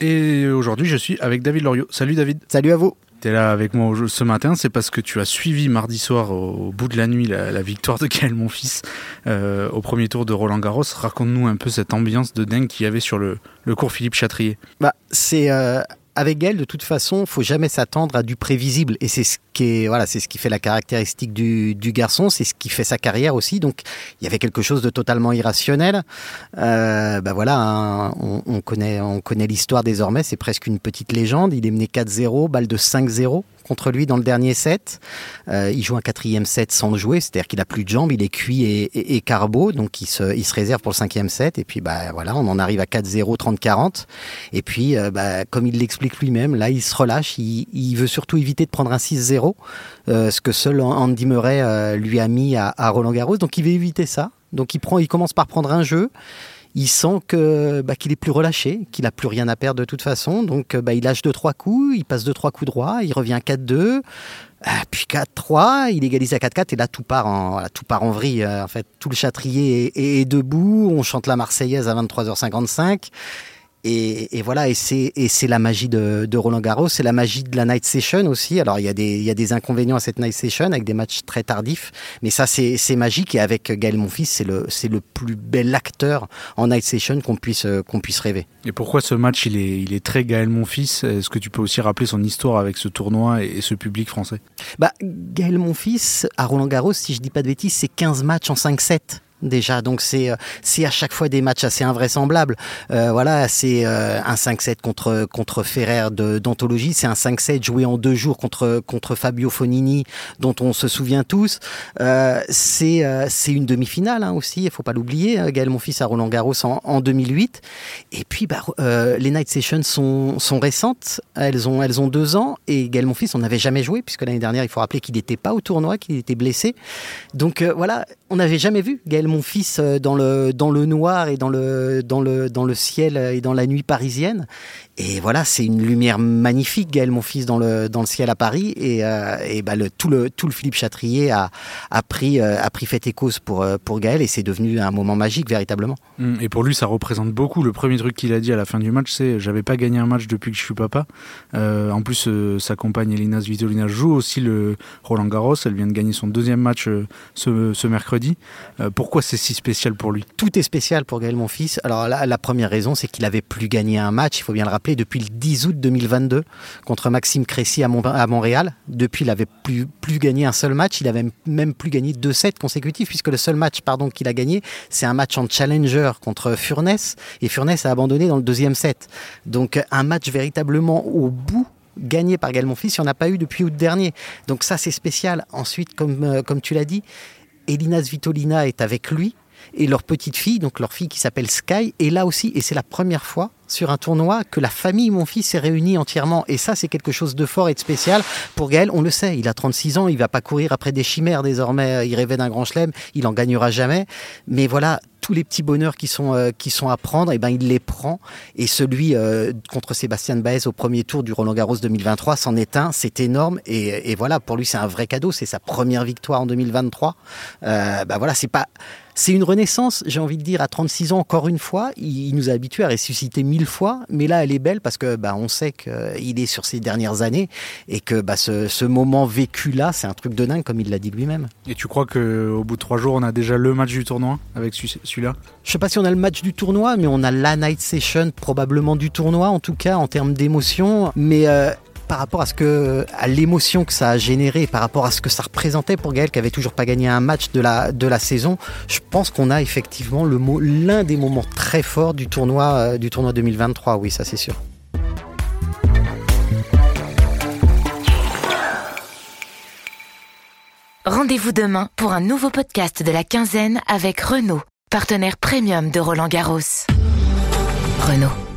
Et aujourd'hui, je suis avec David Loriot. Salut David. Salut à vous. Tu es là avec moi ce matin, c'est parce que tu as suivi mardi soir au, bout de la nuit la, victoire de Gaël Monfils euh, au premier tour de Roland Garros. Raconte-nous un peu cette ambiance de dingue qu'il y avait sur le, cours Philippe Chatrier. Bah, c'est euh, avec elle, de toute façon, faut jamais s'attendre à du prévisible. Et c'est ce voilà, c'est ce qui fait la caractéristique du, garçon, c'est ce qui fait sa carrière aussi. Donc, il y avait quelque chose de totalement irrationnel. Euh, bah voilà, hein, on, connaît, on connaît l'histoire désormais. C'est presque une petite légende. Il est mené 4-0, balle de 5-0 contre lui dans le dernier set. Euh, il joue un quatrième set sans jouer, c'est-à-dire qu'il a plus de jambes, il est cuit et, et, carbo, donc il se, il se, réserve pour le cinquième set. Et puis bah voilà, on en arrive à 4-0, 30-40. Et puis, euh, bah, comme il l'explique lui-même, là il se relâche, il, veut surtout éviter de prendre un 6-0, euh, ce que seul Andy Murray lui a mis à, Roland Garros. Donc il veut éviter ça. Donc il prend, il commence par prendre un jeu il sent bah, qu'il est plus relâché, qu'il a plus rien à perdre de toute façon. Donc bah, il lâche deux trois coups, il passe deux trois coups droits, il revient 4-2. Ah, puis 4-3, il égalise à 4-4 et là tout part en, tout part en vrille. Euh, fait, tout le châtrier est, debout, on chante la Marseillaise à 23h55 et, voilà, et c'est, la magie de, Roland Garros, c'est la magie de la night session aussi. Alors il y, a des, y a des inconvénients à cette night session avec des matchs très tardifs, mais ça c'est, magique et avec Gaël Monfils, c'est le, c'est le plus bel acteur en night session qu'on puisse, qu'on puisse rêver. Et pourquoi ce match il est, il est très Gaël Monfils? Est-ce que tu peux aussi rappeler son histoire avec ce tournoi et, ce public français? Bah, Gaël Monfils à Roland Garros, si je dis pas de bêtises, c'est 15 matchs en 5-7 déjà. Donc c'est euh, c'est à chaque fois des matchs assez invraisemblables. Euh, voilà, c'est euh, un 5-7 contre contre Ferrer de d'anthologie, c'est un 5-7 joué en deux jours contre contre Fabio Fonini dont on se souvient tous. Euh, c'est c'est une demi-finale hein, aussi, il faut pas l'oublier. Hein, Gaël Monfils à Roland Garros en, en 2008. Et puis bah, les night sessions sont sont récentes, elles ont elles ont deux ans et Gaël Monfils on n'avait jamais joué puisque l'année dernière il faut rappeler qu'il n'était pas au tournoi, qu'il était blessé. Donc voilà, on n'avait jamais vu Gaël mon fils euh, dans le, dans le noir et dans le, dans, le, dans le ciel et dans la nuit parisienne. Et voilà, c'est une lumière magnifique, Gaël, mon fils, dans le, dans le ciel à Paris. Et, euh, et bah, le, tout, le, tout le Philippe Chatrier a, a, pris, euh, a pris fait et cause pour, pour Gaël et c'est devenu un moment magique, véritablement. Mmh, et pour lui, ça représente beaucoup. Le premier truc qu'il a dit à la fin du match, c'est J'avais pas gagné un match depuis que je suis papa. en plus, sa compagne Elina Svitolina joue aussi le Roland Garros. Elle vient de gagner son deuxième match ce, ce mercredi. pourquoi c'est si spécial pour lui? Tout est spécial pour Gaël, mon fils. Alors la, première raison, c'est qu'il avait plus gagné un match, il faut bien le rappeler, depuis le 10 août 2022 contre Maxime Cressy à, Montréal. Depuis, il avait plus, plus gagné un seul match. Il avait même plus gagné deux sets consécutifs, puisque le seul match pardon, qu'il a gagné, c'est un match en challenger contre Furness. Et Furness a abandonné dans le deuxième set. Donc un match véritablement au bout gagné par Gaël Monfils, il n'y en a pas eu depuis août dernier. Donc ça, c'est spécial. Ensuite, comme, euh, comme tu l'as dit, Elina Svitolina est avec lui et leur petite fille, donc leur fille qui s'appelle Sky, est là aussi. Et c'est la première fois sur un tournoi que la famille, mon fils, est réunie entièrement. Et ça, c'est quelque chose de fort et de spécial. Pour Gaël, on le sait, il a 36 ans, il va pas courir après des chimères désormais. Il rêvait d'un grand chelem, il en gagnera jamais. Mais voilà, tous les petits bonheurs qui sont, euh, qui sont à prendre, et eh ben, il les prend. Et celui euh, contre Sébastien Baez au premier tour du Roland Garros 2023 c'en est un, c'est énorme. Et, voilà, pour lui, c'est un vrai cadeau. C'est sa première victoire en 2023. Euh, ben voilà, c'est pas c'est une renaissance, j'ai envie de dire, à 36 ans encore une fois. Il, nous a habitués à ressusciter mille fois, mais là, elle est belle parce que bah, on sait qu'il est sur ses dernières années et que bah, ce, moment vécu là, c'est un truc de dingue, comme il l'a dit lui-même. Et tu crois qu'au bout de trois jours, on a déjà le match du tournoi avec celui-là? Je sais pas si on a le match du tournoi, mais on a la night session probablement du tournoi, en tout cas en termes d'émotion. Mais euh, par rapport à ce que, l'émotion que ça a généré, par rapport à ce que ça représentait pour Gaël qui avait toujours pas gagné un match de la, de la saison, je pense qu'on a effectivement le mot, l'un des moments très forts du tournoi, euh, du tournoi 2023. Oui, ça c'est sûr. Rendez-vous demain pour un nouveau podcast de la quinzaine avec Renault, partenaire premium de Roland Garros. Renault.